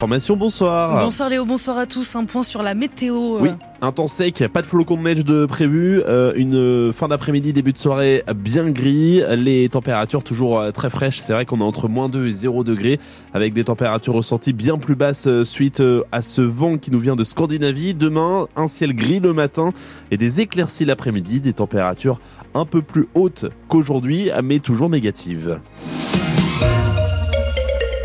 Formation, bonsoir. Bonsoir Léo, bonsoir à tous. Un point sur la météo. Oui, un temps sec, pas de flocons de neige de prévu, euh, une fin d'après-midi, début de soirée bien gris, les températures toujours euh, très fraîches, c'est vrai qu'on est entre moins 2 et 0 degrés, avec des températures ressenties bien plus basses euh, suite à ce vent qui nous vient de Scandinavie. Demain, un ciel gris le matin et des éclaircies l'après-midi, des températures un peu plus hautes qu'aujourd'hui, mais toujours négatives.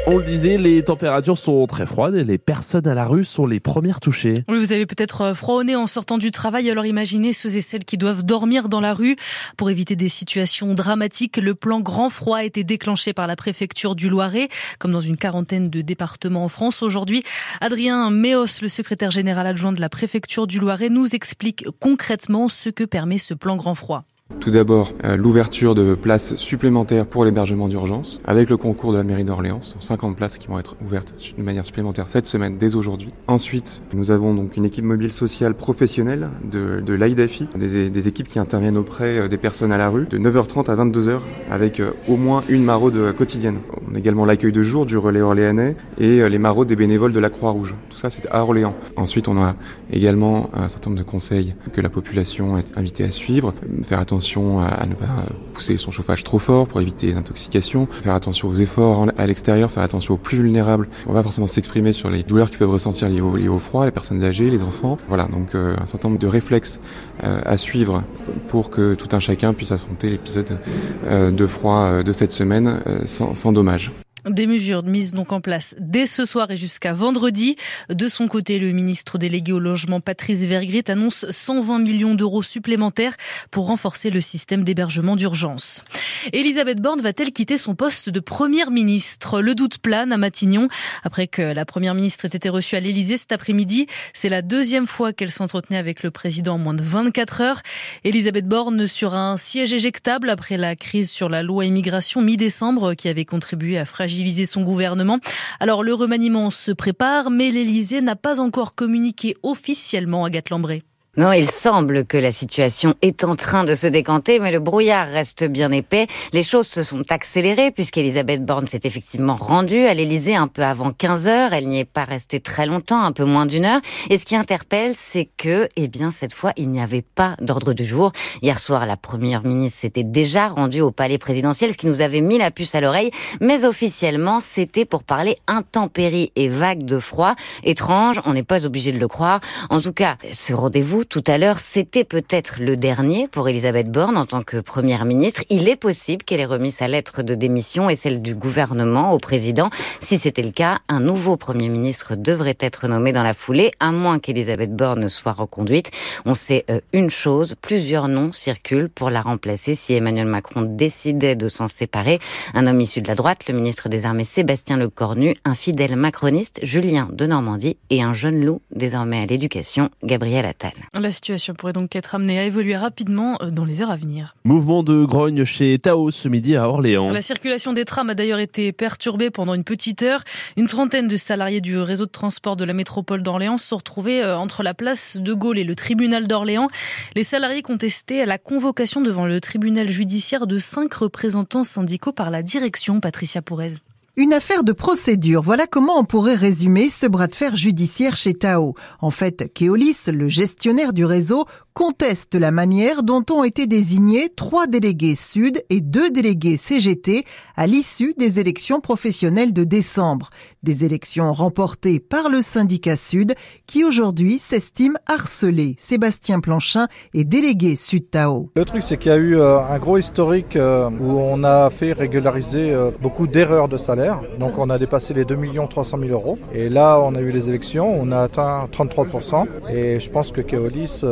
On le disait, les températures sont très froides et les personnes à la rue sont les premières touchées. Oui, vous avez peut-être froid au nez en sortant du travail, alors imaginez ceux et celles qui doivent dormir dans la rue. Pour éviter des situations dramatiques, le plan grand froid a été déclenché par la préfecture du Loiret, comme dans une quarantaine de départements en France. Aujourd'hui, Adrien Méos, le secrétaire général adjoint de la préfecture du Loiret, nous explique concrètement ce que permet ce plan grand froid. Tout d'abord, euh, l'ouverture de places supplémentaires pour l'hébergement d'urgence, avec le concours de la mairie d'Orléans, 50 places qui vont être ouvertes de manière supplémentaire cette semaine, dès aujourd'hui. Ensuite, nous avons donc une équipe mobile sociale professionnelle de, de l'AIDAFI, des, équipes qui interviennent auprès euh, des personnes à la rue, de 9h30 à 22h, avec euh, au moins une maraude quotidienne. On a également l'accueil de jour du relais orléanais et les maraudes des bénévoles de la Croix-Rouge. Tout ça, c'est à Orléans. Ensuite, on a également un certain nombre de conseils que la population est invitée à suivre, faire attention à ne pas pousser son chauffage trop fort pour éviter les intoxications, faire attention aux efforts à l'extérieur, faire attention aux plus vulnérables. On va forcément s'exprimer sur les douleurs qu'ils peuvent ressentir liées au, froid, les personnes âgées, les enfants. Voilà, donc euh, un certain nombre de réflexes euh, à suivre pour que tout un chacun puisse affronter l'épisode euh, de froid de cette semaine sans dommage. Des mesures mises donc en place dès ce soir et jusqu'à vendredi. De son côté, le ministre délégué au logement Patrice Vergrit annonce 120 millions d'euros supplémentaires pour renforcer le système d'hébergement d'urgence. Elisabeth Borne va-t-elle quitter son poste de première ministre? Le doute plane à Matignon après que la première ministre ait été reçue à l'Élysée cet après-midi. C'est la deuxième fois qu'elle s'entretenait avec le président en moins de 24 heures. Elisabeth Borne sur un siège éjectable après la crise sur la loi immigration mi-décembre qui avait contribué à fragiliser son gouvernement. Alors le remaniement se prépare, mais l'Élysée n'a pas encore communiqué officiellement à Gatlambré. Non, il semble que la situation est en train de se décanter, mais le brouillard reste bien épais. Les choses se sont accélérées puisqu'Elisabeth Borne s'est effectivement rendue à l'Elysée un peu avant 15 heures. Elle n'y est pas restée très longtemps, un peu moins d'une heure. Et ce qui interpelle, c'est que, eh bien, cette fois, il n'y avait pas d'ordre du jour. Hier soir, la première ministre s'était déjà rendue au palais présidentiel, ce qui nous avait mis la puce à l'oreille. Mais officiellement, c'était pour parler intempéries et vagues de froid. Étrange, on n'est pas obligé de le croire. En tout cas, ce rendez-vous tout à l'heure, c'était peut-être le dernier pour Elisabeth Borne en tant que première ministre. Il est possible qu'elle ait remis sa lettre de démission et celle du gouvernement au président. Si c'était le cas, un nouveau premier ministre devrait être nommé dans la foulée, à moins qu'Elisabeth Borne soit reconduite. On sait euh, une chose, plusieurs noms circulent pour la remplacer si Emmanuel Macron décidait de s'en séparer. Un homme issu de la droite, le ministre des Armées Sébastien Lecornu, un fidèle macroniste, Julien de Normandie et un jeune loup désormais à l'éducation, Gabriel Attal. La situation pourrait donc être amenée à évoluer rapidement euh, dans les heures à venir. Mouvement de grogne chez Tao ce midi à Orléans. La circulation des trams a d'ailleurs été perturbée pendant une petite heure. Une trentaine de salariés du réseau de transport de la métropole d'Orléans se sont retrouvés euh, entre la place de Gaulle et le tribunal d'Orléans. Les salariés contestaient la convocation devant le tribunal judiciaire de cinq représentants syndicaux par la direction Patricia Pourez. Une affaire de procédure, voilà comment on pourrait résumer ce bras de fer judiciaire chez Tao. En fait, Keolis, le gestionnaire du réseau, conteste la manière dont ont été désignés trois délégués Sud et deux délégués CGT à l'issue des élections professionnelles de décembre. Des élections remportées par le syndicat Sud qui aujourd'hui s'estime harcelé. Sébastien Planchin est délégué Sud Tao. Le truc c'est qu'il y a eu euh, un gros historique euh, où on a fait régulariser euh, beaucoup d'erreurs de salaire. Donc on a dépassé les 2 300 000 euros. Et là on a eu les élections, on a atteint 33%. Et je pense que Keolis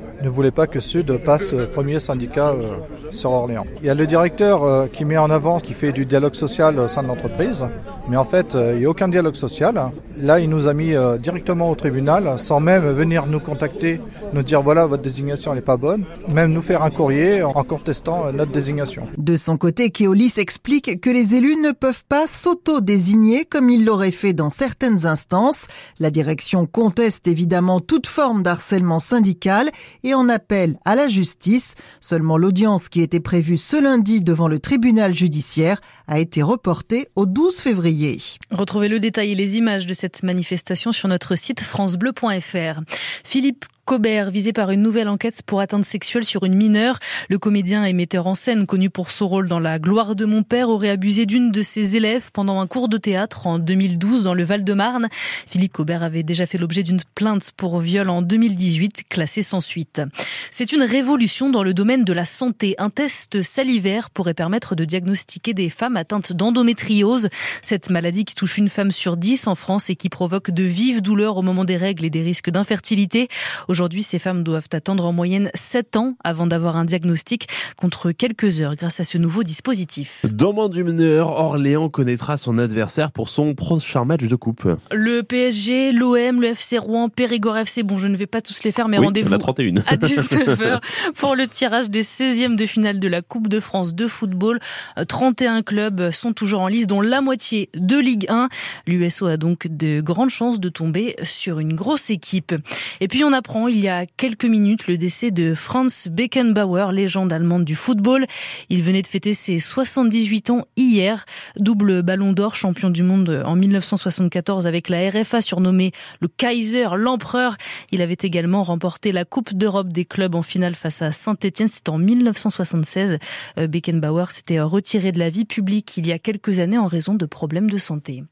Yeah. Ne voulait pas que Sud passe premier syndicat euh, sur Orléans. Il y a le directeur euh, qui met en avant, qui fait du dialogue social au sein de l'entreprise, mais en fait, euh, il n'y a aucun dialogue social. Là, il nous a mis directement au tribunal, sans même venir nous contacter, nous dire voilà, votre désignation n'est pas bonne, même nous faire un courrier en contestant notre désignation. De son côté, Keolis explique que les élus ne peuvent pas s'auto-désigner comme ils l'auraient fait dans certaines instances. La direction conteste évidemment toute forme d'harcèlement syndical en appelle à la justice. Seulement l'audience qui était prévue ce lundi devant le tribunal judiciaire a été reportée au 12 février. Retrouvez le détail et les images de cette manifestation sur notre site francebleu.fr. Philippe Cobert, visé par une nouvelle enquête pour atteinte sexuelle sur une mineure. Le comédien et metteur en scène, connu pour son rôle dans La gloire de mon père, aurait abusé d'une de ses élèves pendant un cours de théâtre en 2012 dans le Val-de-Marne. Philippe Cobert avait déjà fait l'objet d'une plainte pour viol en 2018, classée sans suite. C'est une révolution dans le domaine de la santé. Un test salivaire pourrait permettre de diagnostiquer des femmes atteintes d'endométriose. Cette maladie qui touche une femme sur dix en France et qui provoque de vives douleurs au moment des règles et des risques d'infertilité. Aujourd'hui, ces femmes doivent attendre en moyenne 7 ans avant d'avoir un diagnostic contre quelques heures grâce à ce nouveau dispositif. Dans moins d'une heure, Orléans connaîtra son adversaire pour son prochain match de coupe. Le PSG, l'OM, le FC Rouen, Périgord FC. Bon, je ne vais pas tous les faire, mais oui, rendez-vous à 31. à 19h pour le tirage des 16e de finale de la Coupe de France de football. 31 clubs sont toujours en lice, dont la moitié de Ligue 1. L'USO a donc de grandes chances de tomber sur une grosse équipe. Et puis on apprend il y a quelques minutes le décès de Franz Beckenbauer, légende allemande du football. Il venait de fêter ses 78 ans hier. Double ballon d'or, champion du monde en 1974 avec la RFA surnommé le Kaiser, l'empereur. Il avait également remporté la Coupe d'Europe des clubs en finale face à Saint-Etienne. C'était en 1976. Euh, Beckenbauer s'était retiré de la vie publique il y a quelques années en raison de problèmes de santé.